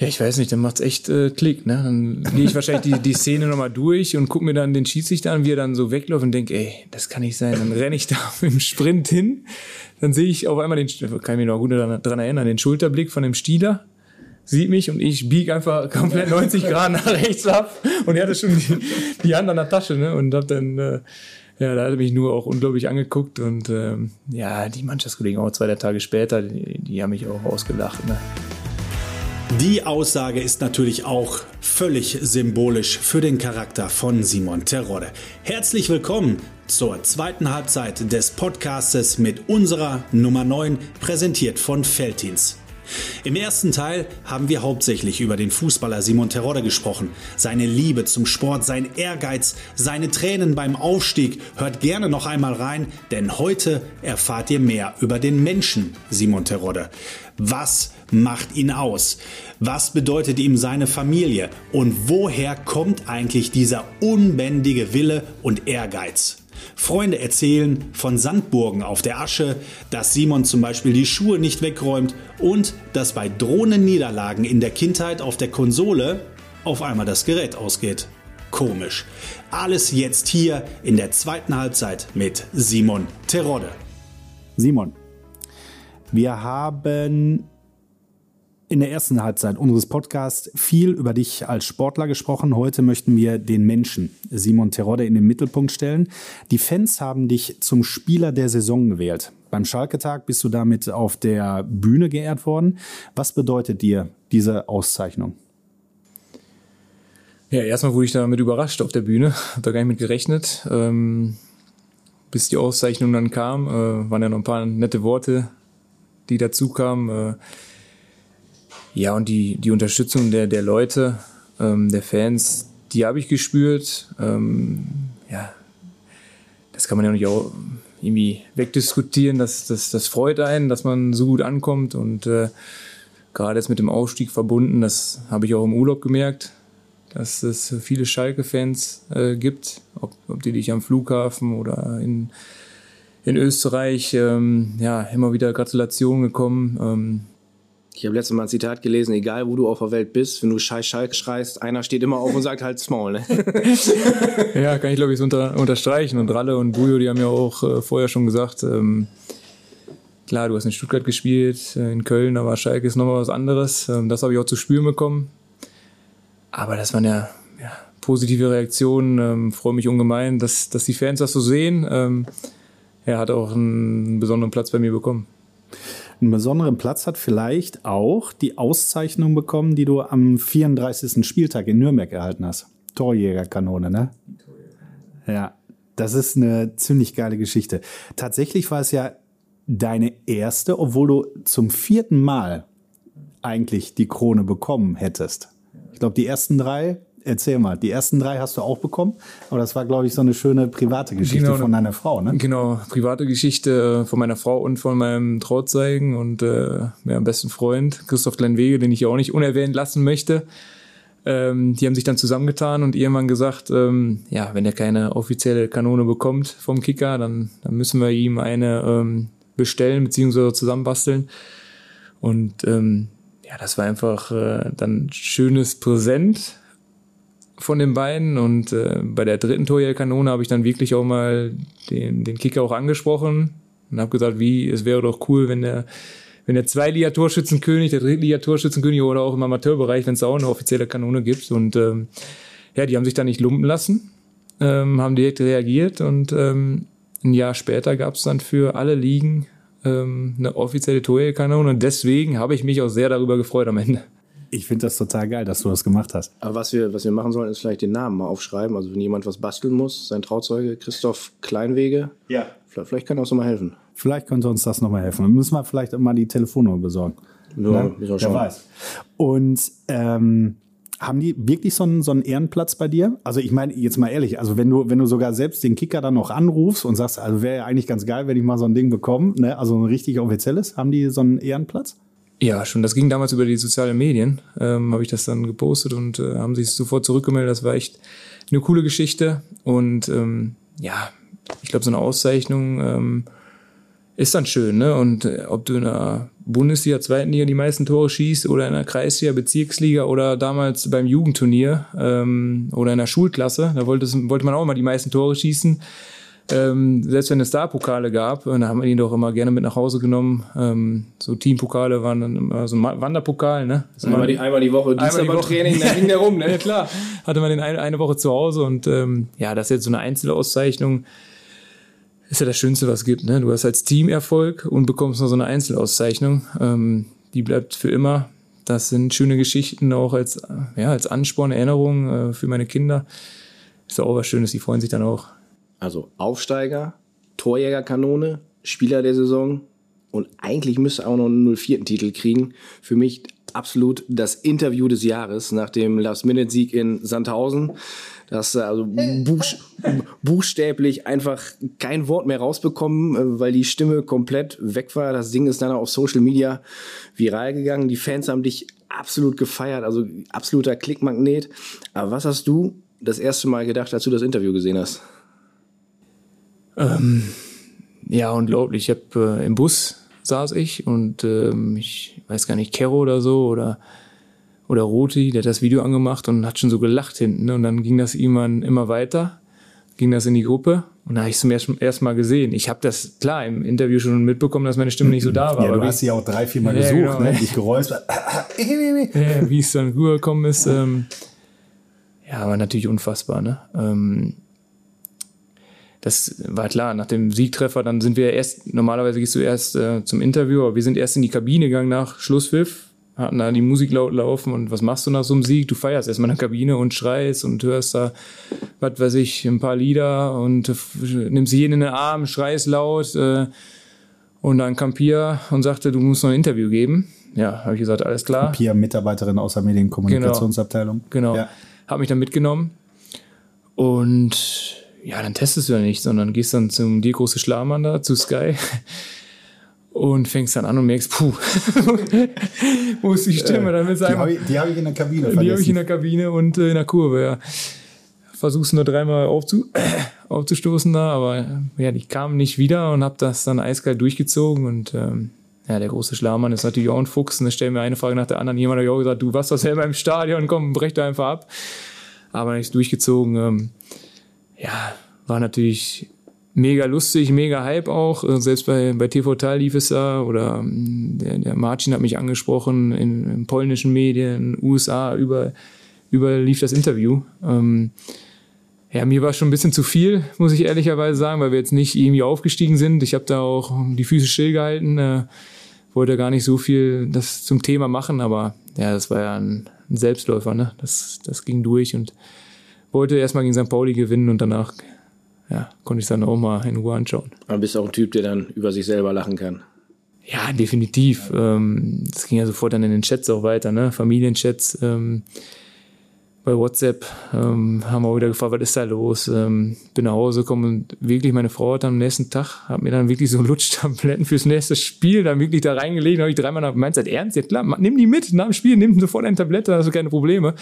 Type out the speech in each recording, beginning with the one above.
Ja, ich weiß nicht, dann macht's echt äh, Klick, ne? Dann gehe ich wahrscheinlich die, die Szene nochmal durch und guck mir dann den Schiedsrichter an, wie er dann so wegläuft und denk, ey, das kann nicht sein. Dann renne ich da im Sprint hin, dann sehe ich auf einmal den, kann ich mich noch gut daran erinnern, den Schulterblick von dem Stieler, sieht mich und ich biege einfach komplett 90 Grad nach rechts ab und er hatte schon die, die Hand an der Tasche, ne? Und hab dann, äh, ja, da hat er mich nur auch unglaublich angeguckt und ähm, ja, die Mannschaftskollegen auch zwei Tage später, die, die haben mich auch ausgelacht, ne? Die Aussage ist natürlich auch völlig symbolisch für den Charakter von Simon Terodde. Herzlich willkommen zur zweiten Halbzeit des Podcastes mit unserer Nummer 9, präsentiert von Feltins. Im ersten Teil haben wir hauptsächlich über den Fußballer Simon Terodde gesprochen. Seine Liebe zum Sport, sein Ehrgeiz, seine Tränen beim Aufstieg. Hört gerne noch einmal rein, denn heute erfahrt ihr mehr über den Menschen Simon Terodde. Was macht ihn aus? Was bedeutet ihm seine Familie? Und woher kommt eigentlich dieser unbändige Wille und Ehrgeiz? Freunde erzählen von Sandburgen auf der Asche, dass Simon zum Beispiel die Schuhe nicht wegräumt und dass bei Drohnenniederlagen in der Kindheit auf der Konsole auf einmal das Gerät ausgeht. Komisch. Alles jetzt hier in der zweiten Halbzeit mit Simon Terodde. Simon, wir haben in der ersten Halbzeit unseres Podcasts viel über dich als Sportler gesprochen. Heute möchten wir den Menschen, Simon Terodde, in den Mittelpunkt stellen. Die Fans haben dich zum Spieler der Saison gewählt. Beim Schalke-Tag bist du damit auf der Bühne geehrt worden. Was bedeutet dir diese Auszeichnung? Ja, erstmal wurde ich damit überrascht auf der Bühne. Hab da gar nicht mit gerechnet. Ähm, bis die Auszeichnung dann kam, äh, waren ja noch ein paar nette Worte, die dazu kamen. Äh, ja, und die, die Unterstützung der, der Leute, ähm, der Fans, die habe ich gespürt. Ähm, ja, das kann man ja nicht auch irgendwie wegdiskutieren. Das, das, das freut einen, dass man so gut ankommt. Und äh, gerade jetzt mit dem Aufstieg verbunden, das habe ich auch im Urlaub gemerkt, dass es viele Schalke-Fans äh, gibt, ob, ob die dich am Flughafen oder in, in Österreich, ähm, ja, immer wieder Gratulationen gekommen. Ähm, ich habe letztes Mal ein Zitat gelesen, egal wo du auf der Welt bist, wenn du Scheiß Schalk schreist, einer steht immer auf und sagt halt Small. Ne? ja, kann ich glaube ich so unter, unterstreichen. Und Ralle und Bujo, die haben ja auch äh, vorher schon gesagt, ähm, klar, du hast in Stuttgart gespielt, äh, in Köln, aber Schalke ist nochmal was anderes. Ähm, das habe ich auch zu spüren bekommen. Aber das waren ja, ja positive Reaktionen. Ähm, Freue mich ungemein, dass, dass die Fans das so sehen. Ähm, er hat auch einen besonderen Platz bei mir bekommen. Einen besonderen Platz hat vielleicht auch die Auszeichnung bekommen, die du am 34. Spieltag in Nürnberg erhalten hast. Torjägerkanone, ne? Ja, das ist eine ziemlich geile Geschichte. Tatsächlich war es ja deine erste, obwohl du zum vierten Mal eigentlich die Krone bekommen hättest. Ich glaube, die ersten drei Erzähl mal, die ersten drei hast du auch bekommen, aber das war, glaube ich, so eine schöne private Geschichte genau, von deiner Frau, ne? Genau, private Geschichte äh, von meiner Frau und von meinem Trauzeugen und äh, meinem besten Freund, Christoph Kleinwege, den ich auch nicht unerwähnt lassen möchte. Ähm, die haben sich dann zusammengetan und irgendwann gesagt, ähm, ja, wenn er keine offizielle Kanone bekommt vom Kicker, dann, dann müssen wir ihm eine ähm, bestellen bzw. zusammenbasteln. Und ähm, ja, das war einfach äh, dann schönes Präsent von den beiden und äh, bei der dritten Torjägerkanone habe ich dann wirklich auch mal den, den Kicker auch angesprochen und habe gesagt, wie, es wäre doch cool, wenn der wenn der Zweiliga-Torschützenkönig, der Drittliga-Torschützenkönig oder auch im Amateurbereich, wenn es auch eine offizielle Kanone gibt und ähm, ja, die haben sich da nicht lumpen lassen, ähm, haben direkt reagiert und ähm, ein Jahr später gab es dann für alle Ligen ähm, eine offizielle Torjägerkanone und deswegen habe ich mich auch sehr darüber gefreut am Ende. Ich finde das total geil, dass du das gemacht hast. Aber was wir, was wir machen sollen, ist vielleicht den Namen mal aufschreiben. Also wenn jemand was basteln muss, sein Trauzeuge Christoph Kleinwege. Ja. Vielleicht, vielleicht kann er uns nochmal helfen. Vielleicht könnte uns das nochmal helfen. Dann müssen wir vielleicht mal die Telefonnummer besorgen. Ja, ne? Wer weiß. Und ähm, haben die wirklich so einen, so einen Ehrenplatz bei dir? Also ich meine, jetzt mal ehrlich, also wenn du, wenn du sogar selbst den Kicker dann noch anrufst und sagst, also wäre ja eigentlich ganz geil, wenn ich mal so ein Ding bekomme, ne? also ein richtig offizielles, haben die so einen Ehrenplatz? Ja, schon. Das ging damals über die sozialen Medien. Ähm, habe ich das dann gepostet und äh, haben sich sofort zurückgemeldet. Das war echt eine coole Geschichte. Und ähm, ja, ich glaube, so eine Auszeichnung ähm, ist dann schön, ne? Und äh, ob du in der Bundesliga, zweiten Liga die meisten Tore schießt oder in der Kreisliga, Bezirksliga oder damals beim Jugendturnier ähm, oder in der Schulklasse, da wollte, wollte man auch immer die meisten Tore schießen. Ähm, selbst wenn es da Pokale gab, dann haben wir die doch immer gerne mit nach Hause genommen. Ähm, so Teampokale waren dann immer so ein Wanderpokal, ne? Einmal die, einmal die Woche, einmal die Woche. Training, dann ging der rum, ne? ja, klar. Hatte man den eine, eine Woche zu Hause und ähm, ja, das ist jetzt so eine Einzelauszeichnung ist ja das Schönste, was es gibt. Ne? Du hast als Team Erfolg und bekommst noch so eine Einzelauszeichnung. Ähm, die bleibt für immer. Das sind schöne Geschichten auch als, ja, als Ansporn, Erinnerung äh, für meine Kinder. Ist auch was Schönes, die freuen sich dann auch. Also Aufsteiger, Torjägerkanone, Spieler der Saison und eigentlich müsste auch noch einen 04. Titel kriegen. Für mich absolut das Interview des Jahres nach dem Last-Minute-Sieg in Sandhausen. Das also buchst buchstäblich einfach kein Wort mehr rausbekommen, äh, weil die Stimme komplett weg war. Das Ding ist dann auf Social Media viral gegangen. Die Fans haben dich absolut gefeiert, also absoluter Klickmagnet. Aber was hast du das erste Mal gedacht, als du das Interview gesehen hast? Ähm, ja, unglaublich. Ich habe äh, im Bus saß ich und ähm, ich weiß gar nicht, Kero oder so oder oder Roti, der hat das Video angemacht und hat schon so gelacht hinten. Ne? Und dann ging das irgendwann immer weiter, ging das in die Gruppe und da habe ich es zum ersten Mal gesehen. Ich habe das klar im Interview schon mitbekommen, dass meine Stimme nicht so da war. Ja, du hast sie auch drei, vier Mal ja, gesucht, genau, ne? dich geräuspert. ja, wie es dann rübergekommen ist, ähm, ja, war natürlich unfassbar. Ne? Ähm, das war klar, nach dem Siegtreffer, dann sind wir erst, normalerweise gehst du erst äh, zum Interview, aber wir sind erst in die Kabine gegangen nach Schlusspfiff, hatten da die Musik laut laufen und was machst du nach so einem Sieg? Du feierst erstmal in der Kabine und schreist und hörst da, was weiß ich, ein paar Lieder und nimmst jeden in den Arm, schreist laut äh, und dann kam Pia und sagte, du musst noch ein Interview geben. Ja, habe ich gesagt, alles klar. Pia, Mitarbeiterin aus der Medienkommunikationsabteilung. Genau. genau. Ja. Habe mich dann mitgenommen und ja, dann testest du ja nicht, sondern gehst dann zum die große Schlamann da, zu Sky und fängst dann an und merkst, puh, wo ist die Stimme? Dann die habe ich, hab ich in der Kabine vergessen. Die habe ich in der Kabine und äh, in der Kurve, ja. Versuchst nur dreimal aufzu aufzustoßen da, aber ja, die kamen nicht wieder und habe das dann eiskalt durchgezogen und ähm, ja, der große Schlamann ist natürlich auch ein Fuchs und da stellen mir eine Frage nach der anderen. Jemand hat ja auch gesagt, du warst doch selber im Stadion, komm, brech da einfach ab. Aber nichts durchgezogen. Ähm, ja, war natürlich mega lustig, mega Hype auch. Äh, selbst bei, bei TV Tal lief es da oder ähm, der, der Marcin hat mich angesprochen in, in polnischen Medien, USA, über, über lief das Interview. Ähm, ja, mir war schon ein bisschen zu viel, muss ich ehrlicherweise sagen, weil wir jetzt nicht irgendwie aufgestiegen sind. Ich habe da auch die Füße stillgehalten, äh, wollte gar nicht so viel das zum Thema machen, aber ja, das war ja ein, ein Selbstläufer, ne? Das, das ging durch und wollte erstmal gegen St. Pauli gewinnen und danach ja, konnte ich es dann auch mal in Ruhe anschauen. Aber bist auch ein Typ, der dann über sich selber lachen kann. Ja, definitiv. Ähm, das ging ja sofort dann in den Chats auch weiter, ne? Familienchats. Ähm, bei WhatsApp ähm, haben wir auch wieder gefragt, was ist da los? Ähm, bin nach Hause gekommen und wirklich meine Frau hat am nächsten Tag, hat mir dann wirklich so Lutschtabletten fürs nächste Spiel dann wirklich da reingelegt. habe ich dreimal nach, das ernst? Ja klar, nimm die mit nach dem Spiel, nimm sofort eine Tablette, hast du keine Probleme.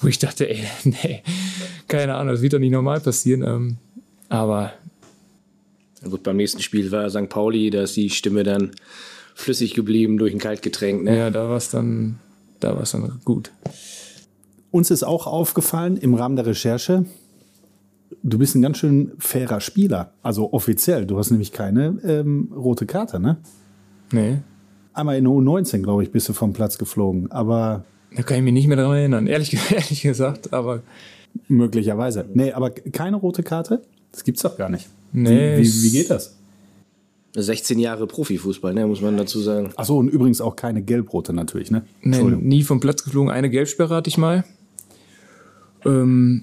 Wo ich dachte, ey, nee, keine Ahnung, das wird doch nicht normal passieren. Ähm, aber. Gut, beim nächsten Spiel war St. Pauli, da ist die Stimme dann flüssig geblieben durch ein Kaltgetränk. Ne? Ja, da war es dann, da war es dann gut. Uns ist auch aufgefallen im Rahmen der Recherche, du bist ein ganz schön fairer Spieler. Also offiziell. Du hast nämlich keine ähm, rote Karte, ne? Nee. Einmal in U19, glaube ich, bist du vom Platz geflogen. Aber. Da kann ich mich nicht mehr daran erinnern, ehrlich, ehrlich gesagt, aber. Möglicherweise. Nee, aber keine rote Karte? Das gibt's doch gar nicht. Nee. Wie, wie, wie geht das? 16 Jahre Profifußball, ne, muss man dazu sagen. Achso, und übrigens auch keine gelbrote natürlich, ne? Nee, nie vom Platz geflogen. Eine Gelbsperre hatte ich mal. Ähm,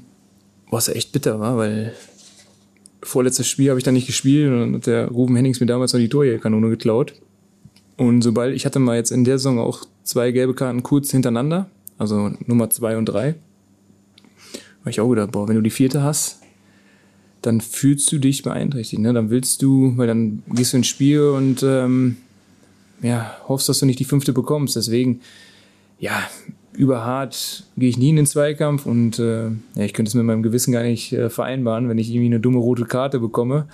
was echt bitter war, weil vorletztes Spiel habe ich dann nicht gespielt und dann hat der Ruben Hennings mir damals noch die Torjägerkanone geklaut. Und sobald, ich hatte mal jetzt in der Saison auch zwei gelbe Karten kurz hintereinander, also Nummer zwei und drei. Habe ich auch gedacht, boah, wenn du die vierte hast, dann fühlst du dich beeinträchtigt. Ne? Dann willst du, weil dann gehst du ins Spiel und ähm, ja, hoffst, dass du nicht die fünfte bekommst. Deswegen, ja, überhart gehe ich nie in den Zweikampf und äh, ja, ich könnte es mit meinem Gewissen gar nicht äh, vereinbaren, wenn ich irgendwie eine dumme rote Karte bekomme.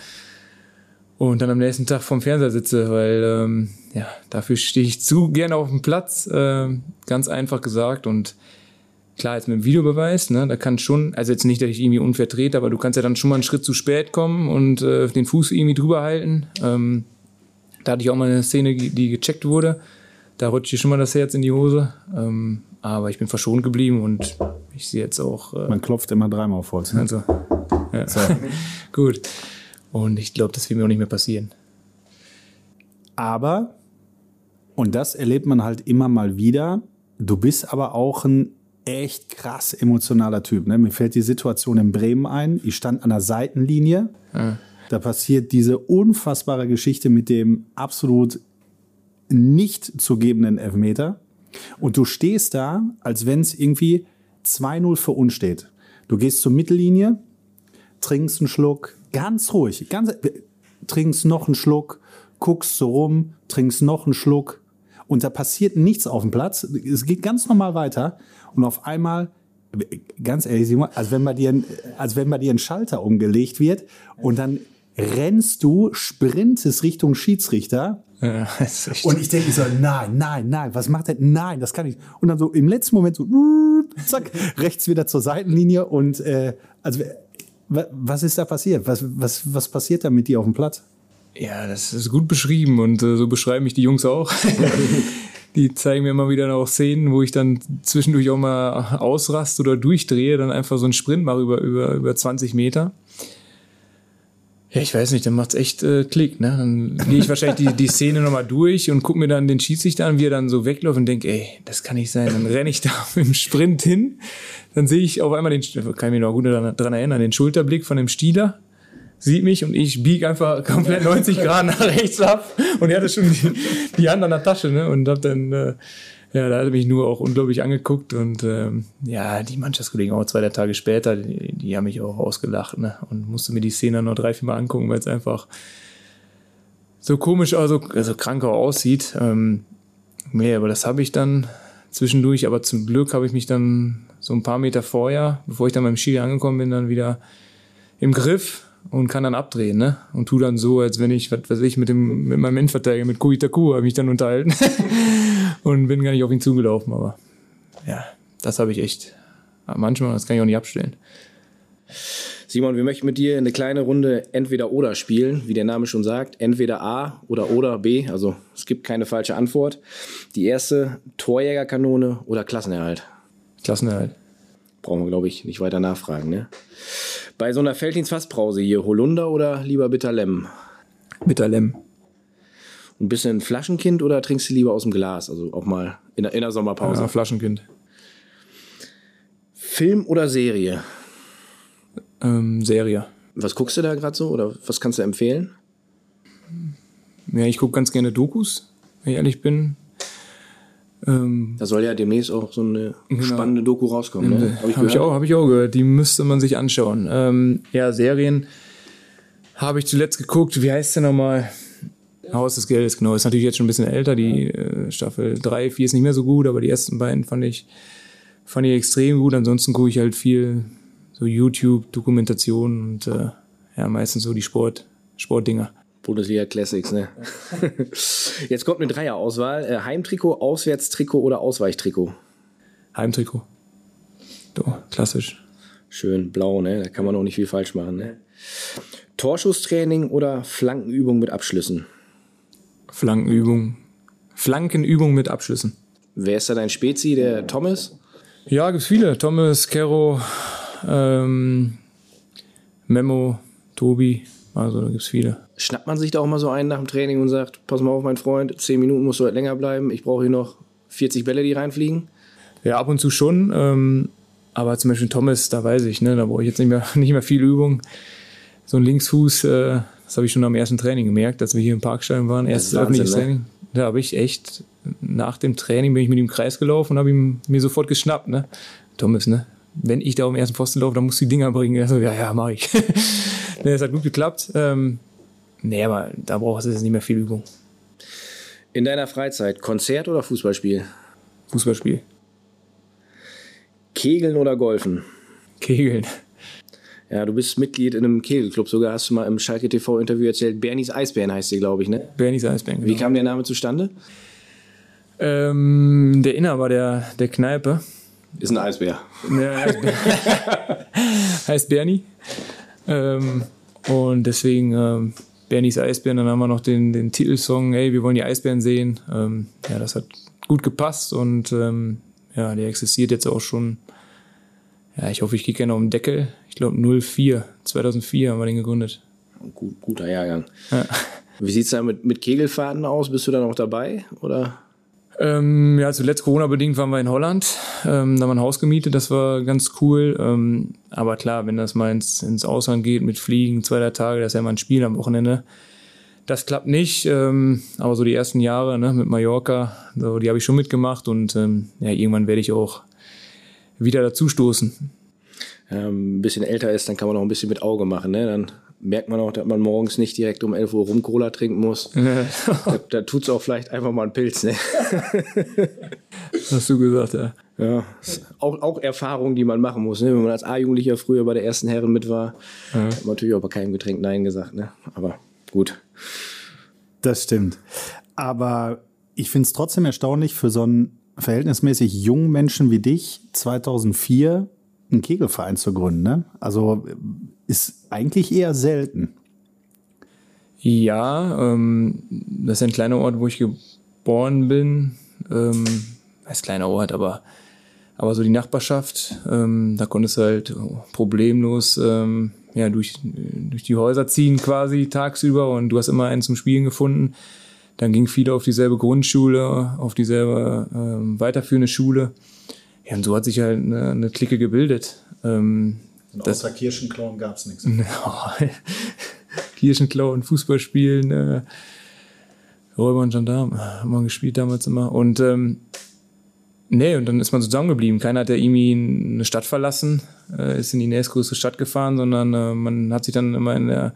und dann am nächsten Tag vorm Fernseher sitze, weil ähm, ja, dafür stehe ich zu gerne auf dem Platz, äh, ganz einfach gesagt. Und klar, jetzt mit dem Videobeweis, ne, da kann schon, also jetzt nicht, dass ich irgendwie unfair trete, aber du kannst ja dann schon mal einen Schritt zu spät kommen und äh, den Fuß irgendwie drüber halten. Ähm, da hatte ich auch mal eine Szene, die gecheckt wurde. Da rutscht schon mal das Herz in die Hose. Ähm, aber ich bin verschont geblieben und ich sehe jetzt auch. Äh, Man klopft immer dreimal auf Holz. Ne? Also, ja. So. Gut. Und ich glaube, das wird mir auch nicht mehr passieren. Aber, und das erlebt man halt immer mal wieder, du bist aber auch ein echt krass emotionaler Typ. Ne? Mir fällt die Situation in Bremen ein. Ich stand an der Seitenlinie. Ja. Da passiert diese unfassbare Geschichte mit dem absolut nicht zu gebenden Elfmeter. Und du stehst da, als wenn es irgendwie 2-0 für uns steht. Du gehst zur Mittellinie, trinkst einen Schluck, ganz ruhig, ganz, trinkst noch einen Schluck, guckst so rum, trinkst noch einen Schluck und da passiert nichts auf dem Platz. Es geht ganz normal weiter und auf einmal ganz ehrlich, Simon, als wenn bei dir, als wenn bei dir ein Schalter umgelegt wird und dann rennst du, sprintest Richtung Schiedsrichter. Ja, und ich denke so, nein, nein, nein, was macht der? Nein, das kann ich. Und dann so im letzten Moment so, zack, rechts wieder zur Seitenlinie und äh, also was ist da passiert? Was, was, was passiert da mit dir auf dem Platz? Ja, das ist gut beschrieben und äh, so beschreiben mich die Jungs auch. die zeigen mir immer wieder noch Szenen, wo ich dann zwischendurch auch mal ausrast oder durchdrehe, dann einfach so einen Sprint mache über, über, über 20 Meter. Ja, ich weiß nicht, dann macht's echt äh, Klick, ne? Dann gehe ich wahrscheinlich die, die Szene nochmal durch und guck mir dann den Schiedsrichter an, wie er dann so wegläuft und denk, ey, das kann nicht sein. Dann renne ich da im Sprint hin, dann sehe ich auf einmal den, kann ich mich noch gut daran erinnern, den Schulterblick von dem Stieler, sieht mich und ich bieg einfach komplett 90 Grad nach rechts ab und er hatte schon die, die Hand an der Tasche, ne? Und hab dann äh, ja, da hat er mich nur auch unglaublich angeguckt und ähm, ja, die Mannschaftskollegen auch zwei, drei Tage später, die, die haben mich auch ausgelacht ne? und musste mir die Szene noch drei, vier Mal angucken, weil es einfach so komisch, also, also kranker aussieht. Ähm, nee, aber das habe ich dann zwischendurch, aber zum Glück habe ich mich dann so ein paar Meter vorher, bevor ich dann beim Ski angekommen bin, dann wieder im Griff und kann dann abdrehen, ne? Und tu dann so, als wenn ich, was weiß ich, mit dem, mit meinem Innenverteidiger, mit Kuitaku, habe mich dann unterhalten und bin gar nicht auf ihn zugelaufen, aber ja, das habe ich echt manchmal, das kann ich auch nicht abstellen. Simon, wir möchten mit dir eine kleine Runde entweder oder spielen, wie der Name schon sagt, entweder A oder oder B, also es gibt keine falsche Antwort. Die erste Torjägerkanone oder Klassenerhalt? Klassenerhalt. Brauchen wir, glaube ich, nicht weiter nachfragen, ne? Bei so einer Felddienst-Fassbrause hier, Holunder oder lieber Bitterlem? Bitterlem. Ein Flaschenkind oder trinkst du lieber aus dem Glas? Also auch mal in der, in der Sommerpause. Ja, Flaschenkind. Film oder Serie? Ähm, Serie. Was guckst du da gerade so oder was kannst du empfehlen? Ja, ich gucke ganz gerne Dokus, wenn ich ehrlich bin. Ähm, da soll ja demnächst auch so eine genau. spannende Doku rauskommen. Ne? Habe ich, hab ich, auch, hab ich auch gehört. Die müsste man sich anschauen. Ähm, ja, Serien habe ich zuletzt geguckt. Wie heißt der nochmal? Haus des Geldes, genau. Ist natürlich jetzt schon ein bisschen älter. Die äh, Staffel 3, 4 ist nicht mehr so gut, aber die ersten beiden fand ich, fand ich extrem gut. Ansonsten gucke ich halt viel so YouTube-Dokumentationen und äh, ja, meistens so die Sport, Sportdinger. Bundesliga Classics, ne? Jetzt kommt eine Dreierauswahl. Äh, Heimtrikot, Auswärtstrikot oder Ausweichtrikot? Heimtrikot. So, klassisch. Schön blau, ne? Da kann man auch nicht viel falsch machen, ne? Torschusstraining oder Flankenübung mit Abschlüssen? Flankenübung. Flankenübung mit Abschlüssen. Wer ist da dein Spezi, der Thomas? Ja, gibt's viele. Thomas, Kero, ähm, Memo, Tobi. Also da gibt's viele. Schnappt man sich da auch mal so einen nach dem Training und sagt, pass mal auf, mein Freund, zehn Minuten musst du halt länger bleiben, ich brauche hier noch 40 Bälle, die reinfliegen? Ja, ab und zu schon. Ähm, aber zum Beispiel Thomas, da weiß ich, ne, da brauche ich jetzt nicht mehr, nicht mehr viel Übung. So ein Linksfuß, äh, das habe ich schon am ersten Training gemerkt, als wir hier im Parkstein waren. Erstes öffentliches ne? Training. Da habe ich echt, nach dem Training bin ich mit ihm im Kreis gelaufen und habe ihn mir sofort geschnappt. Ne? Thomas, ne? wenn ich da um den ersten Pfosten laufe, dann musst du die Dinger bringen. Also, ja, ja, mach ich. nee, es hat gut geklappt. Ähm, nee, aber da brauchst du jetzt nicht mehr viel Übung. In deiner Freizeit, Konzert oder Fußballspiel? Fußballspiel. Kegeln oder Golfen? Kegeln. Ja, du bist Mitglied in einem Kegelclub, sogar hast du mal im Schalke TV-Interview erzählt, Bernies Eisbären heißt sie, glaube ich, ne? Bernies Eisbären, genau. Wie kam der Name zustande? Ähm, der Inhaber der, der Kneipe. Ist ein Eisbär. Ja, Eisbär. heißt Bernie. Ähm, und deswegen ähm, Bernies Eisbären, dann haben wir noch den, den Titelsong, hey, wir wollen die Eisbären sehen. Ähm, ja, das hat gut gepasst und ähm, ja, der existiert jetzt auch schon ja, ich hoffe, ich kriege gerne auf den Deckel. Ich glaube 04, 2004 haben wir den gegründet. Gut, guter Jahrgang. Ja. Wie sieht es da mit, mit Kegelfahrten aus? Bist du da noch dabei? Oder? Ähm, ja, zuletzt Corona-bedingt waren wir in Holland. Ähm, da haben wir ein Haus gemietet, das war ganz cool. Ähm, aber klar, wenn das mal ins, ins Ausland geht mit Fliegen, zwei, drei Tage, das ist ja mal ein Spiel am Wochenende. Das klappt nicht, ähm, aber so die ersten Jahre ne, mit Mallorca, so, die habe ich schon mitgemacht und ähm, ja, irgendwann werde ich auch wieder dazustoßen. Ähm, ein bisschen älter ist, dann kann man auch ein bisschen mit Auge machen. Ne? Dann merkt man auch, dass man morgens nicht direkt um 11 Uhr rum Cola trinken muss. da da tut es auch vielleicht einfach mal einen Pilz. Ne? Hast du gesagt, ja. Ja, auch, auch Erfahrungen, die man machen muss. Ne? Wenn man als A-Jugendlicher früher bei der ersten Herren mit war, ja. hat man natürlich auch bei keinem Getränk Nein gesagt. Ne? Aber gut. Das stimmt. Aber ich finde es trotzdem erstaunlich für so einen verhältnismäßig jungen Menschen wie dich 2004 einen Kegelverein zu gründen. Ne? Also ist eigentlich eher selten. Ja, ähm, das ist ein kleiner Ort, wo ich geboren bin. Ähm, ist kleiner Ort, aber aber so die Nachbarschaft, ähm, da konntest du halt problemlos ähm, ja, durch, durch die Häuser ziehen quasi tagsüber und du hast immer einen zum Spielen gefunden. Dann ging viele auf dieselbe Grundschule, auf dieselbe ähm, weiterführende Schule. Ja, und so hat sich halt eine, eine Clique gebildet. Ähm, und das, außer Kirchenklauen gab es nichts. Kirchenklauen, Fußballspielen, äh, Räuber und Gendarm haben wir gespielt damals immer. Und ähm, nee, und dann ist man zusammengeblieben. Keiner hat ja irgendwie eine Stadt verlassen, äh, ist in die nächstgrößte Stadt gefahren, sondern äh, man hat sich dann immer in der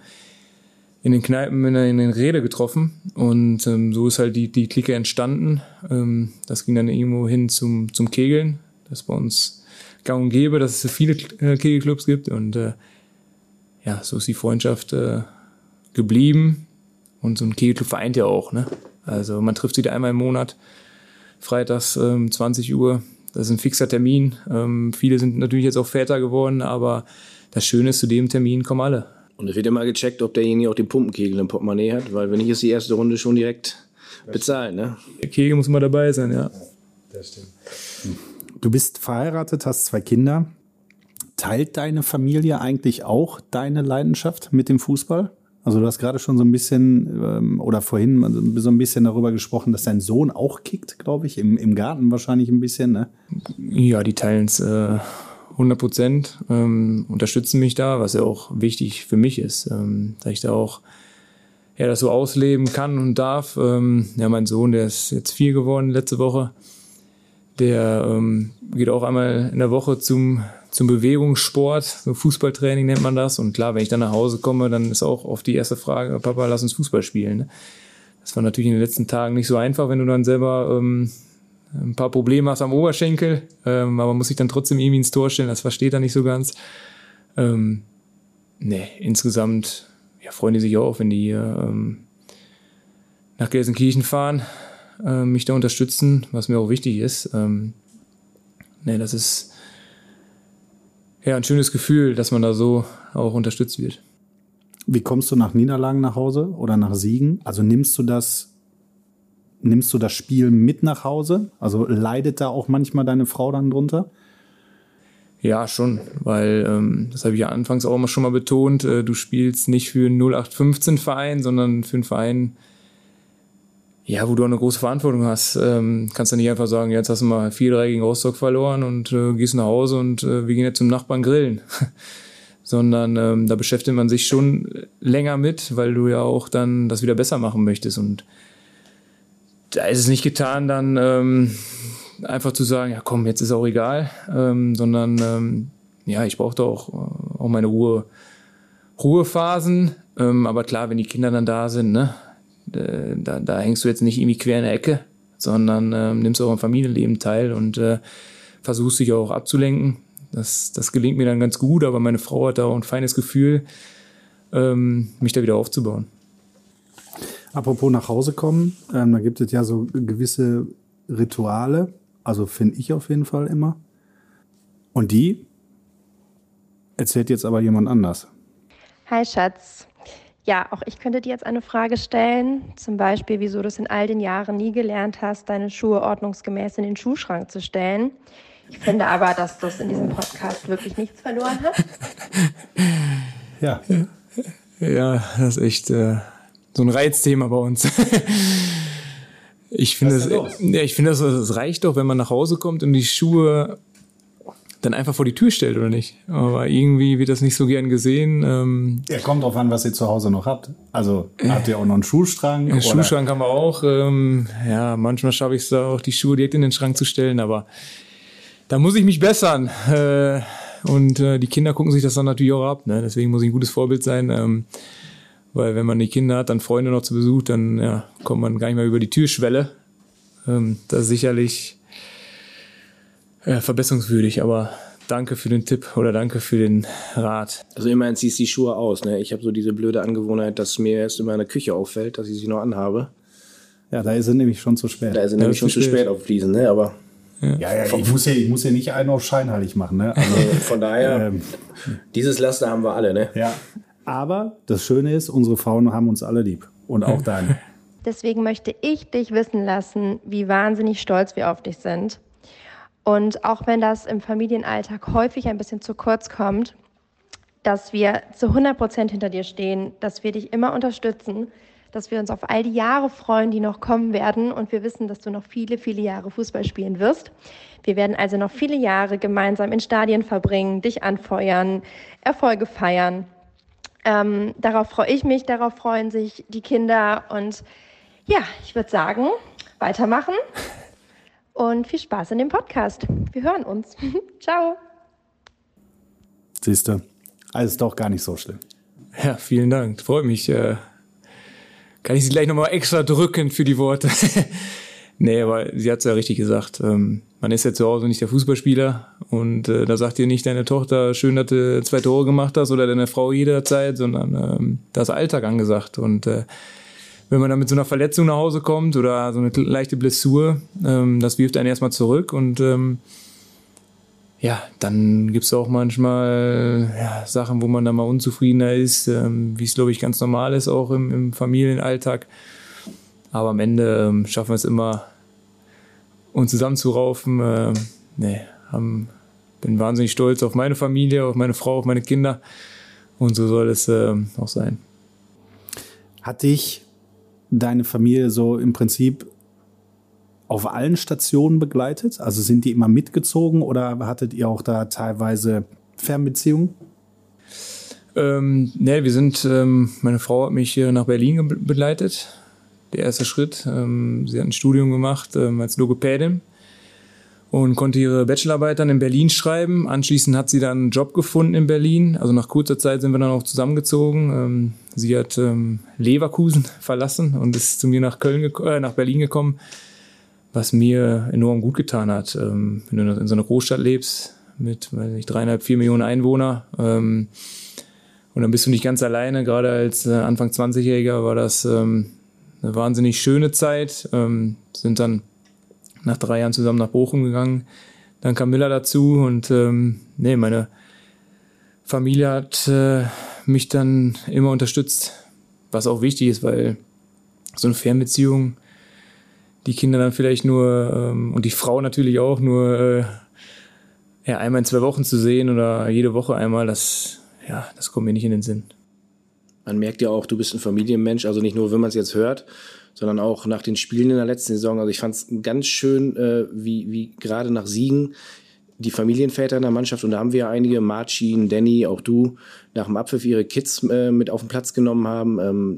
in den Kneipen in, in den Rede getroffen und ähm, so ist halt die, die Clique entstanden. Ähm, das ging dann irgendwo hin zum, zum Kegeln. Das ist bei uns gang und gäbe, dass es viele äh, Kegelclubs gibt und äh, ja, so ist die Freundschaft äh, geblieben und so ein Kegelclub vereint ja auch. Ne? Also man trifft sich da einmal im Monat, freitags ähm, 20 Uhr. Das ist ein fixer Termin. Ähm, viele sind natürlich jetzt auch Väter geworden, aber das Schöne ist, zu dem Termin kommen alle. Und es wird immer gecheckt, ob derjenige auch den Pumpenkegel im Portemonnaie hat, weil wenn nicht, ist die erste Runde schon direkt bezahlt. Ne? Der Kegel muss immer dabei sein, ja. Das stimmt. Du bist verheiratet, hast zwei Kinder. Teilt deine Familie eigentlich auch deine Leidenschaft mit dem Fußball? Also du hast gerade schon so ein bisschen ähm, oder vorhin so ein bisschen darüber gesprochen, dass dein Sohn auch kickt, glaube ich, im, im Garten wahrscheinlich ein bisschen, ne? Ja, die teilen es äh, 100 Prozent, ähm, unterstützen mich da, was ja auch wichtig für mich ist, ähm, dass ich da auch ja, das so ausleben kann und darf. Ähm, ja, mein Sohn, der ist jetzt vier geworden letzte Woche. Der ähm, geht auch einmal in der Woche zum, zum Bewegungssport, so Fußballtraining nennt man das. Und klar, wenn ich dann nach Hause komme, dann ist auch oft die erste Frage, Papa, lass uns Fußball spielen. Ne? Das war natürlich in den letzten Tagen nicht so einfach, wenn du dann selber ähm, ein paar Probleme hast am Oberschenkel, ähm, aber man muss sich dann trotzdem irgendwie ins Tor stellen, das versteht er nicht so ganz. Ähm, nee, insgesamt ja, freuen die sich auch, wenn die ähm, nach Gelsenkirchen fahren, äh, mich da unterstützen, was mir auch wichtig ist. Ähm, nee, das ist ja ein schönes Gefühl, dass man da so auch unterstützt wird. Wie kommst du nach Niederlagen nach Hause oder nach Siegen? Also nimmst du das nimmst du das Spiel mit nach Hause? Also leidet da auch manchmal deine Frau dann drunter? Ja, schon, weil ähm, das habe ich ja anfangs auch immer schon mal betont, äh, du spielst nicht für einen 0815 Verein, sondern für einen Verein, ja, wo du eine große Verantwortung hast. Ähm, kannst du nicht einfach sagen, jetzt hast du mal 4-3 gegen Rostock verloren und äh, gehst nach Hause und äh, wir gehen jetzt zum Nachbarn grillen. sondern ähm, da beschäftigt man sich schon länger mit, weil du ja auch dann das wieder besser machen möchtest und da ist es nicht getan, dann ähm, einfach zu sagen, ja komm, jetzt ist auch egal, ähm, sondern ähm, ja, ich brauchte auch, auch meine Ruhe, Ruhephasen. Ähm, aber klar, wenn die Kinder dann da sind, ne, da, da hängst du jetzt nicht irgendwie quer in der Ecke, sondern ähm, nimmst auch am Familienleben teil und äh, versuchst dich auch abzulenken. das, das gelingt mir dann ganz gut, aber meine Frau hat da auch ein feines Gefühl, ähm, mich da wieder aufzubauen. Apropos nach Hause kommen, ähm, da gibt es ja so gewisse Rituale, also finde ich auf jeden Fall immer. Und die erzählt jetzt aber jemand anders. Hi Schatz. Ja, auch ich könnte dir jetzt eine Frage stellen. Zum Beispiel, wieso du es in all den Jahren nie gelernt hast, deine Schuhe ordnungsgemäß in den Schuhschrank zu stellen. Ich finde aber, dass das in diesem Podcast wirklich nichts verloren hat. Ja. Ja, das ist echt äh, so ein Reizthema bei uns. ich finde, das, ja, ich finde, das, das reicht doch, wenn man nach Hause kommt und die Schuhe dann einfach vor die Tür stellt, oder nicht? Aber irgendwie wird das nicht so gern gesehen. Ähm, ja, kommt drauf an, was ihr zu Hause noch habt. Also habt ihr auch noch einen Schuhschrank? Einen Schuhschrank haben wir auch. Ähm, ja, manchmal schaffe ich es da auch, die Schuhe direkt in den Schrank zu stellen, aber da muss ich mich bessern. Äh, und äh, die Kinder gucken sich das dann natürlich auch ab. Ne? Deswegen muss ich ein gutes Vorbild sein. Ähm, weil wenn man die Kinder hat, dann Freunde noch zu Besuch, dann ja, kommt man gar nicht mehr über die Türschwelle. Ähm, das ist sicherlich ja, verbesserungswürdig, aber danke für den Tipp oder danke für den Rat. Also immerhin ziehst du die Schuhe aus. Ne? Ich habe so diese blöde Angewohnheit, dass mir erst in meiner Küche auffällt, dass ich sie noch anhabe. Ja, da ist es nämlich schon zu spät. Da ist es nämlich schon zu spät, spät auf Fliesen, ne? aber... Ja, ja, ja ich, muss ja, ich muss ja nicht einen auf scheinheilig machen. Ne? Also von daher, ähm, dieses Laster haben wir alle. Ne? Ja, aber das Schöne ist, unsere Frauen haben uns alle lieb und auch deine. Deswegen möchte ich dich wissen lassen, wie wahnsinnig stolz wir auf dich sind und auch wenn das im Familienalltag häufig ein bisschen zu kurz kommt, dass wir zu 100 Prozent hinter dir stehen, dass wir dich immer unterstützen, dass wir uns auf all die Jahre freuen, die noch kommen werden und wir wissen, dass du noch viele, viele Jahre Fußball spielen wirst. Wir werden also noch viele Jahre gemeinsam in Stadien verbringen, dich anfeuern, Erfolge feiern. Ähm, darauf freue ich mich, darauf freuen sich die Kinder und ja, ich würde sagen, weitermachen und viel Spaß in dem Podcast. Wir hören uns. Ciao. Siehst du, alles doch gar nicht so schlimm. Ja, vielen Dank. Freut mich. Äh, kann ich Sie gleich nochmal extra drücken für die Worte? nee, aber sie hat es ja richtig gesagt. Ähm, man ist ja zu Hause nicht der Fußballspieler und äh, da sagt dir nicht deine Tochter, schön, dass du zwei Tore gemacht hast oder deine Frau jederzeit, sondern ähm, da ist Alltag angesagt und äh, wenn man dann mit so einer Verletzung nach Hause kommt oder so eine leichte Blessur, ähm, das wirft einen erstmal zurück und ähm, ja, dann gibt es auch manchmal ja, Sachen, wo man dann mal unzufriedener ist, ähm, wie es, glaube ich, ganz normal ist, auch im, im Familienalltag. Aber am Ende ähm, schaffen wir es immer, uns zusammenzuraufen. Äh, nee, haben, bin wahnsinnig stolz auf meine Familie, auf meine Frau, auf meine Kinder. Und so soll es äh, auch sein. Hat dich deine Familie so im Prinzip auf allen Stationen begleitet? Also sind die immer mitgezogen oder hattet ihr auch da teilweise Fernbeziehungen? Ähm, ne, wir sind, ähm, meine Frau hat mich hier nach Berlin begleitet. Der erste Schritt. Ähm, sie hat ein Studium gemacht ähm, als Logopädin und konnte ihre Bachelorarbeit dann in Berlin schreiben. Anschließend hat sie dann einen Job gefunden in Berlin. Also nach kurzer Zeit sind wir dann auch zusammengezogen. Sie hat ähm, Leverkusen verlassen und ist zu mir nach Köln, äh, nach Berlin gekommen, was mir enorm gut getan hat. Ähm, wenn du in so einer Großstadt lebst mit, weiß nicht, dreieinhalb, vier Millionen Einwohner ähm, und dann bist du nicht ganz alleine. Gerade als äh, Anfang 20-Jähriger war das ähm, eine wahnsinnig schöne Zeit. Ähm, sind dann nach drei Jahren zusammen nach Bochum gegangen. Dann kam Miller dazu und ähm, nee, meine Familie hat äh, mich dann immer unterstützt, was auch wichtig ist, weil so eine Fernbeziehung die Kinder dann vielleicht nur ähm, und die Frau natürlich auch nur äh, ja, einmal in zwei Wochen zu sehen oder jede Woche einmal, das, ja, das kommt mir nicht in den Sinn. Man merkt ja auch, du bist ein Familienmensch, also nicht nur, wenn man es jetzt hört, sondern auch nach den Spielen in der letzten Saison. Also ich fand es ganz schön, äh, wie, wie gerade nach Siegen die Familienväter in der Mannschaft, und da haben wir einige, Marcin, Danny, auch du, nach dem Abpfiff ihre Kids äh, mit auf den Platz genommen haben. Ähm,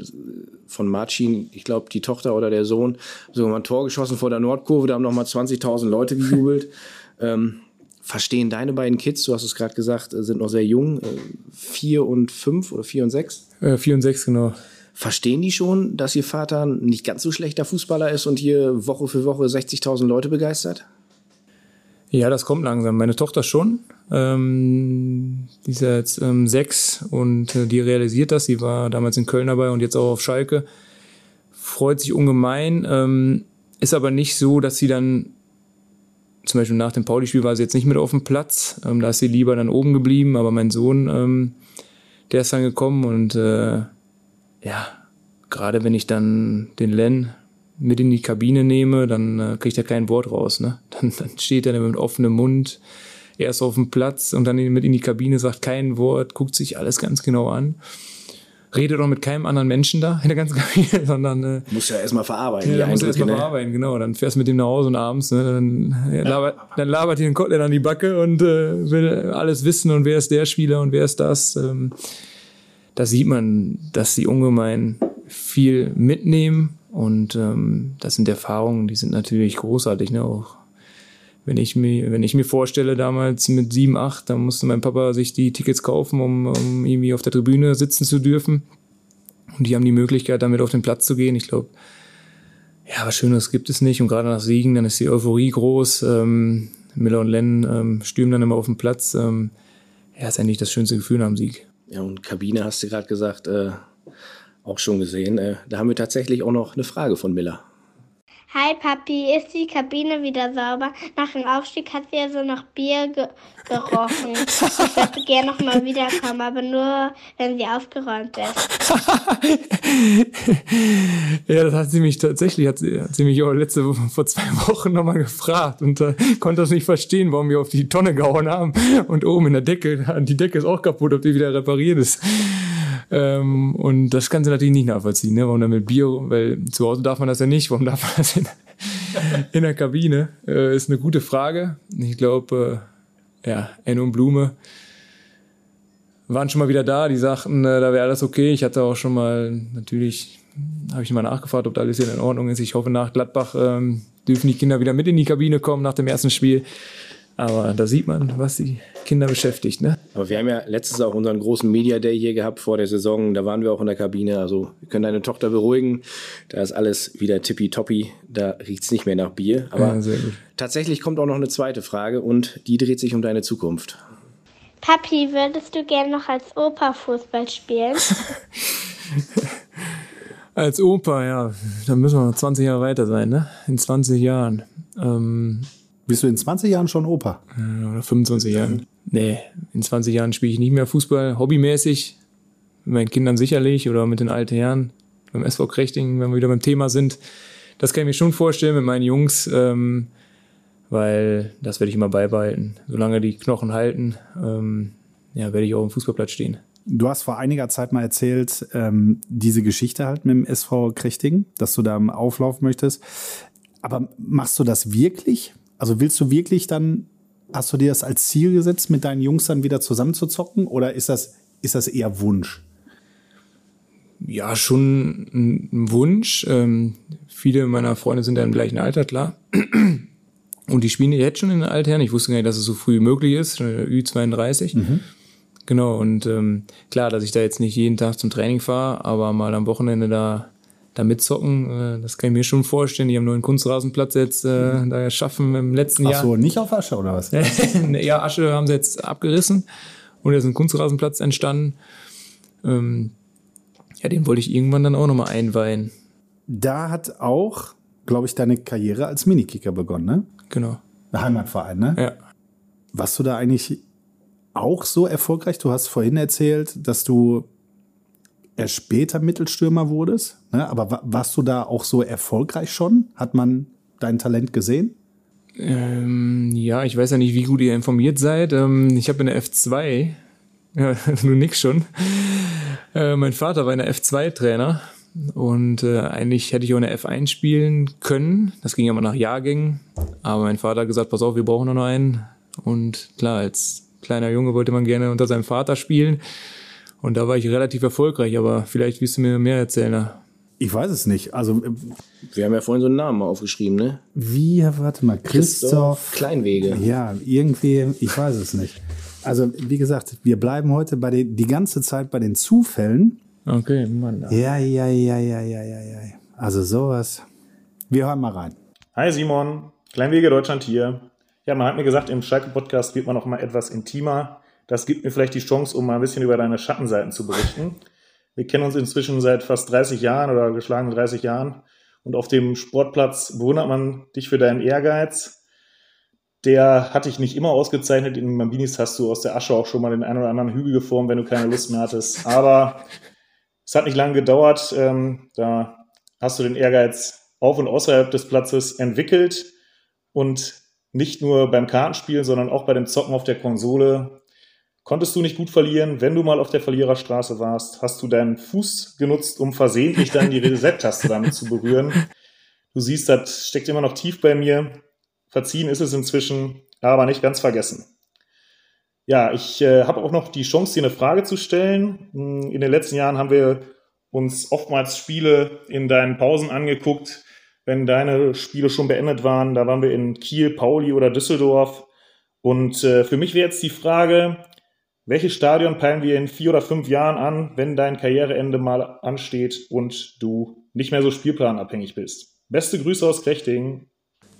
von Marcin, ich glaube, die Tochter oder der Sohn, sogar mal ein Tor geschossen vor der Nordkurve, da haben nochmal 20.000 Leute gejubelt. ähm, verstehen deine beiden Kids, du hast es gerade gesagt, äh, sind noch sehr jung, äh, vier und fünf oder vier und sechs? Äh, vier und sechs, genau. Verstehen die schon, dass ihr Vater nicht ganz so schlechter Fußballer ist und hier Woche für Woche 60.000 Leute begeistert? Ja, das kommt langsam. Meine Tochter schon. Ähm, die ist ja jetzt ähm, sechs und äh, die realisiert das. Sie war damals in Köln dabei und jetzt auch auf Schalke. Freut sich ungemein. Ähm, ist aber nicht so, dass sie dann, zum Beispiel nach dem Pauli-Spiel war sie jetzt nicht mit auf dem Platz. Ähm, da ist sie lieber dann oben geblieben. Aber mein Sohn, ähm, der ist dann gekommen und äh, ja, gerade wenn ich dann den Len mit in die Kabine nehme, dann äh, kriegt er kein Wort raus. Ne? Dann, dann steht er mit offenem Mund erst auf dem Platz und dann mit in die Kabine, sagt kein Wort, guckt sich alles ganz genau an. Redet auch mit keinem anderen Menschen da in der ganzen Kabine, sondern äh, muss ja erstmal verarbeiten. Ja, muss erstmal ne? verarbeiten, genau. Dann fährst du mit dem nach Hause und abends, ne, dann, ja, labert, dann labert dir den Kotelett an die Backe und äh, will alles wissen und wer ist der Spieler und wer ist das. Ähm, da sieht man, dass sie ungemein viel mitnehmen und ähm, das sind Erfahrungen, die sind natürlich großartig, ne? Auch wenn ich mir, wenn ich mir vorstelle, damals mit sieben, acht, dann musste mein Papa sich die Tickets kaufen, um, um irgendwie auf der Tribüne sitzen zu dürfen. Und die haben die Möglichkeit, damit auf den Platz zu gehen. Ich glaube, ja, was Schöneres gibt es nicht. Und gerade nach Siegen, dann ist die Euphorie groß. Ähm, Miller und Len ähm, stürmen dann immer auf den Platz. Ähm, ja, ist eigentlich das schönste Gefühl nach dem Sieg. Ja, und Kabine hast du gerade gesagt, äh, auch schon gesehen. Äh, da haben wir tatsächlich auch noch eine Frage von Miller. Hi Papi, ist die Kabine wieder sauber? Nach dem Aufstieg hat sie ja so nach Bier ge gerochen. Ich würde gerne noch mal wiederkommen, aber nur, wenn sie aufgeräumt ist. ja, das hat sie mich tatsächlich, hat sie, hat sie mich auch letzte vor zwei Wochen nochmal gefragt und äh, konnte das nicht verstehen, warum wir auf die Tonne gehauen haben und oben in der Decke, die Decke ist auch kaputt, ob die wieder repariert ist. Ähm, und das kann sie natürlich nicht nachvollziehen, ne? warum dann mit Bier, weil zu Hause darf man das ja nicht, warum darf man das in, in der Kabine? Äh, ist eine gute Frage. Ich glaube, äh, ja, Enno und Blume waren schon mal wieder da, die sagten, äh, da wäre alles okay. Ich hatte auch schon mal, natürlich habe ich mal nachgefragt, ob da alles in Ordnung ist. Ich hoffe, nach Gladbach ähm, dürfen die Kinder wieder mit in die Kabine kommen nach dem ersten Spiel. Aber da sieht man, was die Kinder beschäftigt. Ne? Aber wir haben ja letztes auch unseren großen Media Day hier gehabt vor der Saison. Da waren wir auch in der Kabine. Also wir können deine Tochter beruhigen. Da ist alles wieder tippitoppi. Da riecht's nicht mehr nach Bier. Aber Ja, sehr gut. tatsächlich kommt auch noch eine zweite Frage und die dreht sich um deine Zukunft. Papi, würdest du gerne noch als Opa Fußball spielen? Als Opa, ja, da müssen wir noch 20 Jahre weiter sein, ne? In 20 Jahren. Ähm, Bist du in 20 Jahren schon Opa? oder 25 Jahren. Nee, in 20 Jahren spiele ich nicht mehr Fußball, hobbymäßig. Mit meinen Kindern sicherlich oder mit den alten Herren. Beim SV Krechting, wenn wir wieder beim Thema sind. Das kann ich mir schon vorstellen mit meinen Jungs, ähm, weil das werde ich immer beibehalten. Solange die Knochen halten, ähm, ja, werde ich auch im Fußballplatz stehen. Du hast vor einiger Zeit mal erzählt, ähm, diese Geschichte halt mit dem SV Krechting, dass du da im Auflauf möchtest. Aber machst du das wirklich? Also willst du wirklich dann, hast du dir das als Ziel gesetzt, mit deinen Jungs dann wieder zusammenzuzocken? Oder ist das, ist das eher Wunsch? Ja, schon ein Wunsch. Ähm, viele meiner Freunde sind ja im gleichen Alter, klar. Und die spielen jetzt schon in den Altherren. Ich wusste gar nicht, dass es so früh möglich ist, äh, Ü32. Genau, und ähm, klar, dass ich da jetzt nicht jeden Tag zum Training fahre, aber mal am Wochenende da, da mitzocken, äh, das kann ich mir schon vorstellen. Die haben nur einen Kunstrasenplatz jetzt äh, da geschaffen im letzten Ach Jahr. so, nicht auf Asche oder was? ja, Asche haben sie jetzt abgerissen und da ist ein Kunstrasenplatz entstanden. Ähm, ja, den wollte ich irgendwann dann auch nochmal einweihen. Da hat auch, glaube ich, deine Karriere als Minikicker begonnen, ne? Genau. Ein Heimatverein, ne? Ja. Warst du da eigentlich auch so erfolgreich? Du hast vorhin erzählt, dass du erst später Mittelstürmer wurdest, ne? aber wa- warst du da auch so erfolgreich schon? Hat man dein Talent gesehen? Ähm, ja, ich weiß ja nicht, wie gut ihr informiert seid. Ähm, ich habe in der F2, ja, du nix schon. Äh, mein Vater war in der F2-Trainer und äh, eigentlich hätte ich auch in der F1 spielen können. Das ging aber nach Jahrgängen. Aber mein Vater hat gesagt, pass auf, wir brauchen noch einen. Und klar, als kleiner Junge wollte man gerne unter seinem Vater spielen. Und da war ich relativ erfolgreich, aber vielleicht willst du mir mehr erzählen. ne? Ich weiß es nicht. Also, äh, Wir haben ja vorhin so einen Namen mal aufgeschrieben, ne? wie, warte mal, Christoph. Kleinwege. Ja, irgendwie, ich weiß es nicht. Also, wie gesagt, wir bleiben heute bei den, die ganze Zeit bei den Zufällen. Okay, Mann. Ja, ja, ja, ja, ja, ja, ja. Also sowas. Wir hören mal rein. Hi Simon, Kleinwege Deutschland hier. Ja, man hat mir gesagt, im Schalke-Podcast wird man noch mal etwas intimer. Das gibt mir vielleicht die Chance, um mal ein bisschen über deine Schattenseiten zu berichten. Wir kennen uns inzwischen seit fast 30 Jahren oder geschlagenen 30 Jahren. Und auf dem Sportplatz bewundert man dich für deinen Ehrgeiz. Der hat dich nicht immer ausgezeichnet. In Mambinis hast du aus der Asche auch schon mal den einen oder anderen Hügel geformt, wenn du keine Lust mehr hattest. Aber es hat nicht lange gedauert. Ähm, da hast du den Ehrgeiz auf und außerhalb des Platzes entwickelt und nicht nur beim Kartenspiel, sondern auch bei dem Zocken auf der Konsole konntest du nicht gut verlieren. Wenn du mal auf der Verliererstraße warst, hast du deinen Fuß genutzt, um versehentlich dann die Reset-Taste damit zu berühren. Du siehst, das steckt immer noch tief bei mir. Verziehen ist es inzwischen, aber nicht ganz vergessen. Ja, ich äh, habe auch noch die Chance, dir eine Frage zu stellen. Hm, in den letzten Jahren haben wir uns oftmals Spiele in deinen Pausen angeguckt, wenn deine Spiele schon beendet waren. Da waren wir in Kiel, Pauli oder Düsseldorf. Und äh, für mich wäre jetzt die Frage, welches Stadion peilen wir in vier oder fünf Jahren an, wenn dein Karriereende mal ansteht und du nicht mehr so spielplanabhängig bist? Beste Grüße aus Krechtingen.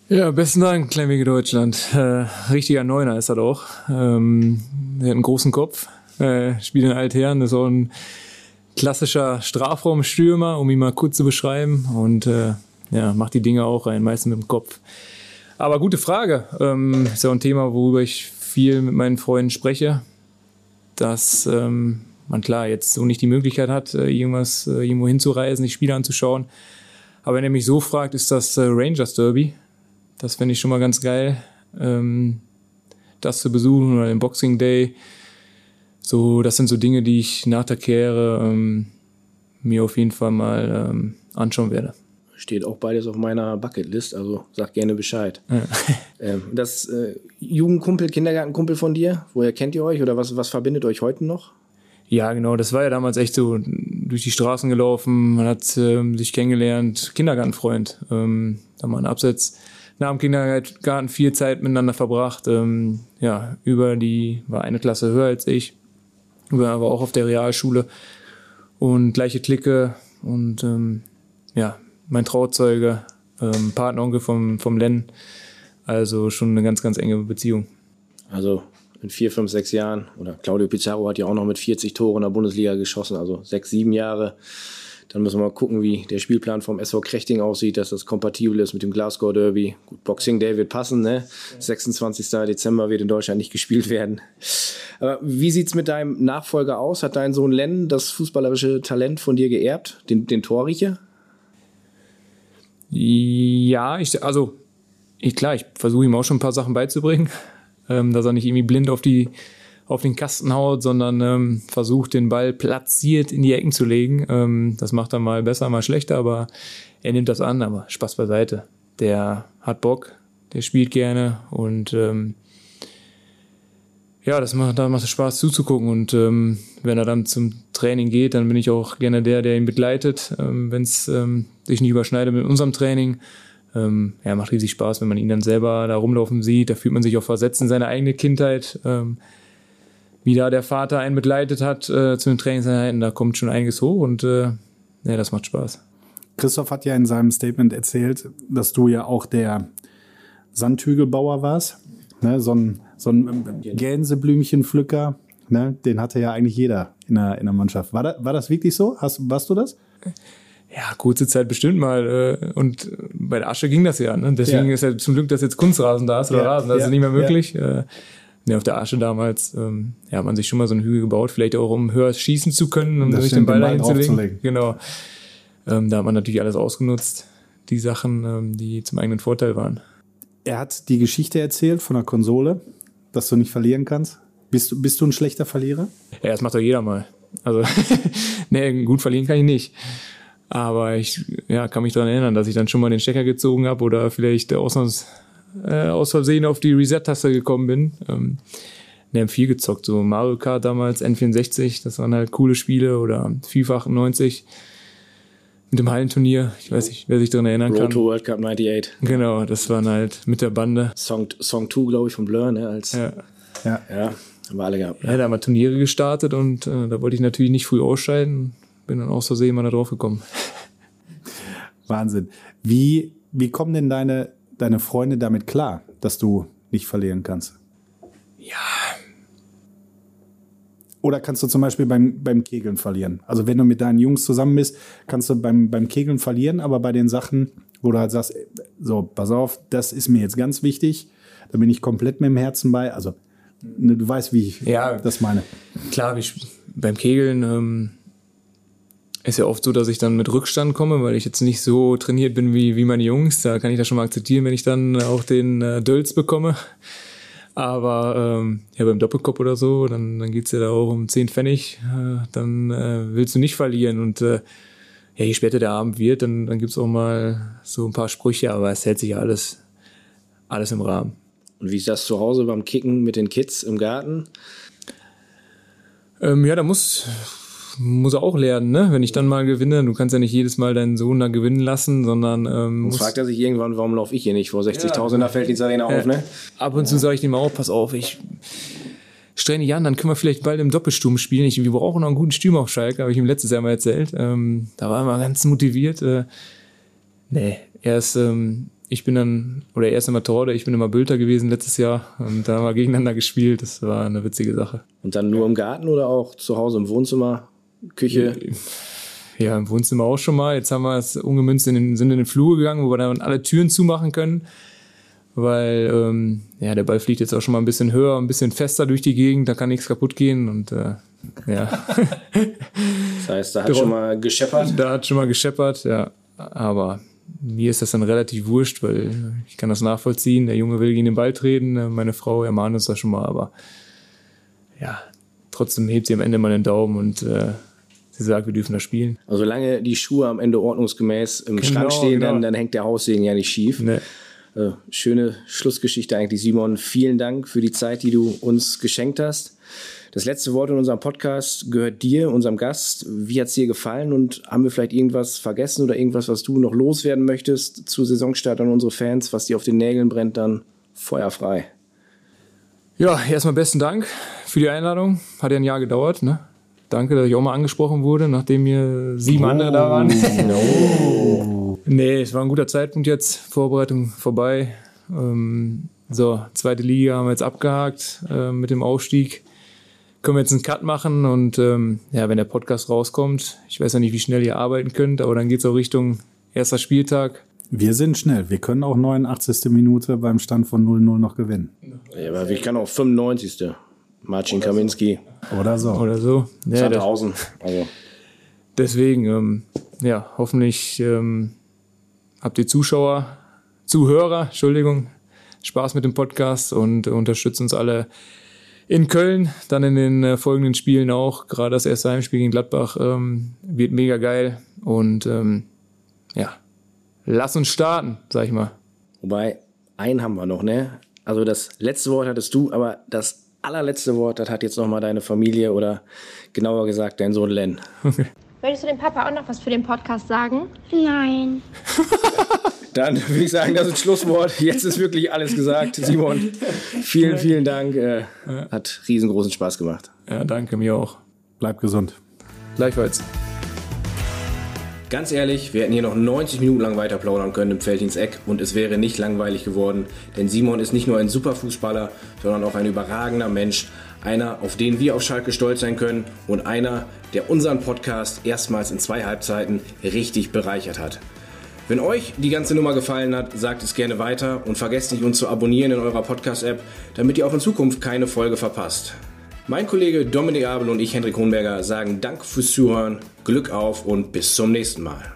Ja, besten Dank, Kleinwege Deutschland. Äh, richtiger Neuner ist er doch. Ähm, er hat einen großen Kopf, äh, spielt in Altherren, ist auch ein klassischer Strafraumstürmer, um ihn mal kurz zu beschreiben. Und äh, ja, macht die Dinge auch rein, meistens mit dem Kopf. Aber gute Frage. Ähm, ist ja auch ein Thema, worüber ich viel mit meinen Freunden spreche. Dass ähm, man klar jetzt so nicht die Möglichkeit hat, äh, irgendwas äh, irgendwo hinzureisen, sich Spiele anzuschauen. Aber wenn er mich so fragt, ist das äh, Rangers Derby. Das fände ich schon mal ganz geil, ähm, das zu besuchen oder den Boxing Day. So, das sind so Dinge, die ich nach der Karriere ähm, mir auf jeden Fall mal ähm, anschauen werde. Steht auch beides auf meiner Bucketlist, also sag gerne Bescheid. Ja. ähm, das äh, Jugendkumpel, Kindergartenkumpel von dir, woher kennt ihr euch oder was, was verbindet euch heute noch? Ja, genau, das war ja damals echt so durch die Straßen gelaufen, man hat ähm, sich kennengelernt, Kindergartenfreund, ähm, da mal ein Absatz nach dem Kindergarten viel Zeit miteinander verbracht, ähm, ja, über die, war eine Klasse höher als ich, war aber auch auf der Realschule und gleiche Clique und ähm, ja, mein Trauzeuge, ähm, Partneronkel vom, vom Len. Also schon eine ganz, ganz enge Beziehung. Also in vier, fünf, sechs Jahren, oder Claudio Pizarro hat ja auch noch mit 40 Toren in der Bundesliga geschossen, also sechs, sieben Jahre. Dann müssen wir mal gucken, wie der Spielplan vom SV Krechting aussieht, dass das kompatibel ist mit dem Glasgow Derby. Gut, Boxing Day wird passen, ne? 26. Dezember wird in Deutschland nicht gespielt werden. Aber wie sieht's mit deinem Nachfolger aus? Hat dein Sohn Len das fußballerische Talent von dir geerbt, den, den Torriecher? Ja, ich, also, ich, klar, ich versuche ihm auch schon ein paar Sachen beizubringen, ähm, dass er nicht irgendwie blind auf die, auf den Kasten haut, sondern ähm, versucht, den Ball platziert in die Ecken zu legen. Ähm, das macht er mal besser, mal schlechter, aber er nimmt das an, aber Spaß beiseite. Der hat Bock, der spielt gerne und ähm, ja, das macht, da macht es Spaß zuzugucken. Und ähm, wenn er dann zum Training geht, dann bin ich auch gerne der, der ihn begleitet, ähm, wenn es ähm, sich nicht überschneidet mit unserem Training. Ähm, ja, macht riesig Spaß, wenn man ihn dann selber da rumlaufen sieht. Da fühlt man sich auch versetzt in seine eigene Kindheit. Ähm, wie da der Vater einen begleitet hat äh, zu den Trainingseinheiten, da kommt schon einiges hoch und äh, ja, das macht Spaß. Christoph hat ja in seinem Statement erzählt, dass du ja auch der Sandhügelbauer warst. Ne, so ein, so ein Gänseblümchenpflücker, ne, den hatte ja eigentlich jeder in der, in der Mannschaft. War, da, war das wirklich so? Hast, warst du das? Ja, kurze Zeit bestimmt mal. Äh, und bei der Asche ging das ja. Ne? Deswegen ja. ist ja zum Glück, dass jetzt Kunstrasen da ist oder ja, Rasen. Das ja, ist nicht mehr möglich. Ja. Äh, ne, auf der Asche damals ähm, ja, hat man sich schon mal so einen Hügel gebaut, vielleicht auch um höher schießen zu können, um sich den Ball dahin zu legen. Genau. Ähm, da hat man natürlich alles ausgenutzt, die Sachen, ähm, die zum eigenen Vorteil waren. Er hat die Geschichte erzählt von der Konsole, dass du nicht verlieren kannst. Bist du, bist du ein schlechter Verlierer? Ja, das macht doch jeder mal. Also, nee, gut verlieren kann ich nicht. Aber ich ja, kann mich daran erinnern, dass ich dann schon mal den Stecker gezogen habe oder vielleicht aus, äh, aus Versehen auf die Reset-Taste gekommen bin. Ähm, wir haben viel gezockt, so Mario Kart damals, N64, das waren halt coole Spiele oder FIFA 98 mit dem Hallenturnier. Ich weiß nicht, wer sich daran erinnern Road kann. to World Cup 98. Genau, das waren halt mit der Bande. Song, Song 2, glaube ich, von Blur, ne? Als, ja. Ja. ja, haben wir alle gehabt. Ja, da haben wir Turniere gestartet und äh, da wollte ich natürlich nicht früh ausscheiden. Bin dann aus Versehen mal da drauf gekommen. Wahnsinn. Wie, wie kommen denn deine, deine Freunde damit klar, dass du nicht verlieren kannst? Ja. Oder kannst du zum Beispiel beim, beim Kegeln verlieren? Also wenn du mit deinen Jungs zusammen bist, kannst du beim, beim Kegeln verlieren, aber bei den Sachen, wo du halt sagst, so, pass auf, das ist mir jetzt ganz wichtig, da bin ich komplett mit dem Herzen bei. Also ne, du weißt, wie ich ja, das meine. Klar, ich, beim Kegeln ähm, ist ja oft so, dass ich dann mit Rückstand komme, weil ich jetzt nicht so trainiert bin wie, wie meine Jungs. Da kann ich das schon mal akzeptieren, wenn ich dann auch den äh, Dölz bekomme. Aber ähm, ja, beim Doppelkopf oder so, dann, dann geht's ja da auch um 10 Pfennig. Äh, dann äh, willst du nicht verlieren. Und äh, ja, je später der Abend wird, dann, dann gibt's auch mal so ein paar Sprüche, aber es hält sich ja alles, alles im Rahmen. Und wie ist das zu Hause beim Kicken mit den Kids im Garten? Ähm, ja, da muss, muss er auch lernen, ne? Wenn ich dann mal gewinne, du kannst ja nicht jedes Mal deinen Sohn da gewinnen lassen, sondern ähm, muss fragt er sich irgendwann, warum laufe ich hier nicht vor 60.000 ja. Felddienstarena auf, ne? Ab und zu sage ich dem auch, pass auf, ich streng dich an, dann können wir vielleicht bald im Doppelsturm spielen. Ich, wir brauchen noch einen guten Sturm auf Schalke, habe ich ihm letztes Jahr mal erzählt. Ähm, da war er mal ganz motiviert. Äh, nee, er ist, ähm, ich bin dann, oder er ist immer Torde, ich bin immer Bülter gewesen letztes Jahr und da haben wir gegeneinander gespielt. Das war eine witzige Sache. Und dann nur im Garten oder auch zu Hause im Wohnzimmer? Küche. Ja, im Wohnzimmer auch schon mal. Jetzt haben wir es ungemünzt in den, sind in den Flur gegangen, wo wir dann alle Türen zumachen können. Weil ähm, ja, der Ball fliegt jetzt auch schon mal ein bisschen höher, ein bisschen fester durch die Gegend, da kann nichts kaputt gehen und äh, ja. das heißt, da hat schon mal gescheppert? Da hat schon mal gescheppert, ja. Aber mir ist das dann relativ wurscht, weil ich kann das nachvollziehen. Der Junge will gegen den Ball treten, meine Frau ermahnt uns das schon mal, aber ja, trotzdem hebt sie am Ende mal den Daumen und äh, sie sagt, wir dürfen da spielen. Also solange die Schuhe am Ende ordnungsgemäß im genau, Schrank stehen, genau. dann, dann hängt der Haussegen ja nicht schief. Nee. Äh, schöne Schlussgeschichte eigentlich, Simon. Vielen Dank für die Zeit, die du uns geschenkt hast. Das letzte Wort in unserem Podcast gehört dir, unserem Gast. Wie hat es dir gefallen und haben wir vielleicht irgendwas vergessen oder irgendwas, was du noch loswerden möchtest zu Saisonstart an unsere Fans, was dir auf den Nägeln brennt, dann feuerfrei. Ja, erstmal besten Dank für die Einladung. Hat ja ein Jahr gedauert, ne? Danke, dass ich auch mal angesprochen wurde, nachdem mir sieben oh, andere da waren. No. nee, es war ein guter Zeitpunkt jetzt. Vorbereitung vorbei. Ähm, so, zweite Liga haben wir jetzt abgehakt äh, mit dem Aufstieg. Können wir jetzt einen Cut machen und ähm, ja, wenn der Podcast rauskommt, ich weiß ja nicht, wie schnell ihr arbeiten könnt, aber dann geht es auch Richtung erster Spieltag. Wir sind schnell. Wir können auch 89. Minute beim Stand von 0-0 noch gewinnen. Ja, aber ich kann auch 95. Marcin Oder Kaminski. So. Oder so. Oder so. Ja, Sandhausen. Also. Deswegen, ähm, ja, hoffentlich ähm, habt ihr Zuschauer, Zuhörer, Entschuldigung, Spaß mit dem Podcast und unterstützt uns alle in Köln, dann in den äh, folgenden Spielen auch. Gerade das erste Heimspiel gegen Gladbach ähm, wird mega geil. Und ähm, ja, lass uns starten, sag ich mal. Wobei, einen haben wir noch, ne? Also das letzte Wort hattest du, aber das allerletzte Wort, das hat jetzt nochmal deine Familie oder genauer gesagt dein Sohn Len. Okay. Würdest du dem Papa auch noch was für den Podcast sagen? Nein. Dann würde ich sagen, das ist ein Schlusswort. Jetzt ist wirklich alles gesagt. Simon, vielen, vielen Dank. Äh, hat riesengroßen Spaß gemacht. Ja, danke mir auch. Bleib gesund. Gleichfalls. Ganz ehrlich, wir hätten hier noch 90 Minuten lang weiter plaudern können im Feldins Eck und es wäre nicht langweilig geworden, denn Simon ist nicht nur ein super Fußballer, sondern auch ein überragender Mensch, einer, auf den wir auf Schalke stolz sein können und einer, der unseren Podcast erstmals in zwei Halbzeiten richtig bereichert hat. Wenn euch die ganze Nummer gefallen hat, sagt es gerne weiter und vergesst nicht, uns zu abonnieren in eurer Podcast-App, damit ihr auch in Zukunft keine Folge verpasst. Mein Kollege Dominik Abel und ich, Hendrik Hohenberger, sagen Dank fürs Zuhören, Glück auf und bis zum nächsten Mal.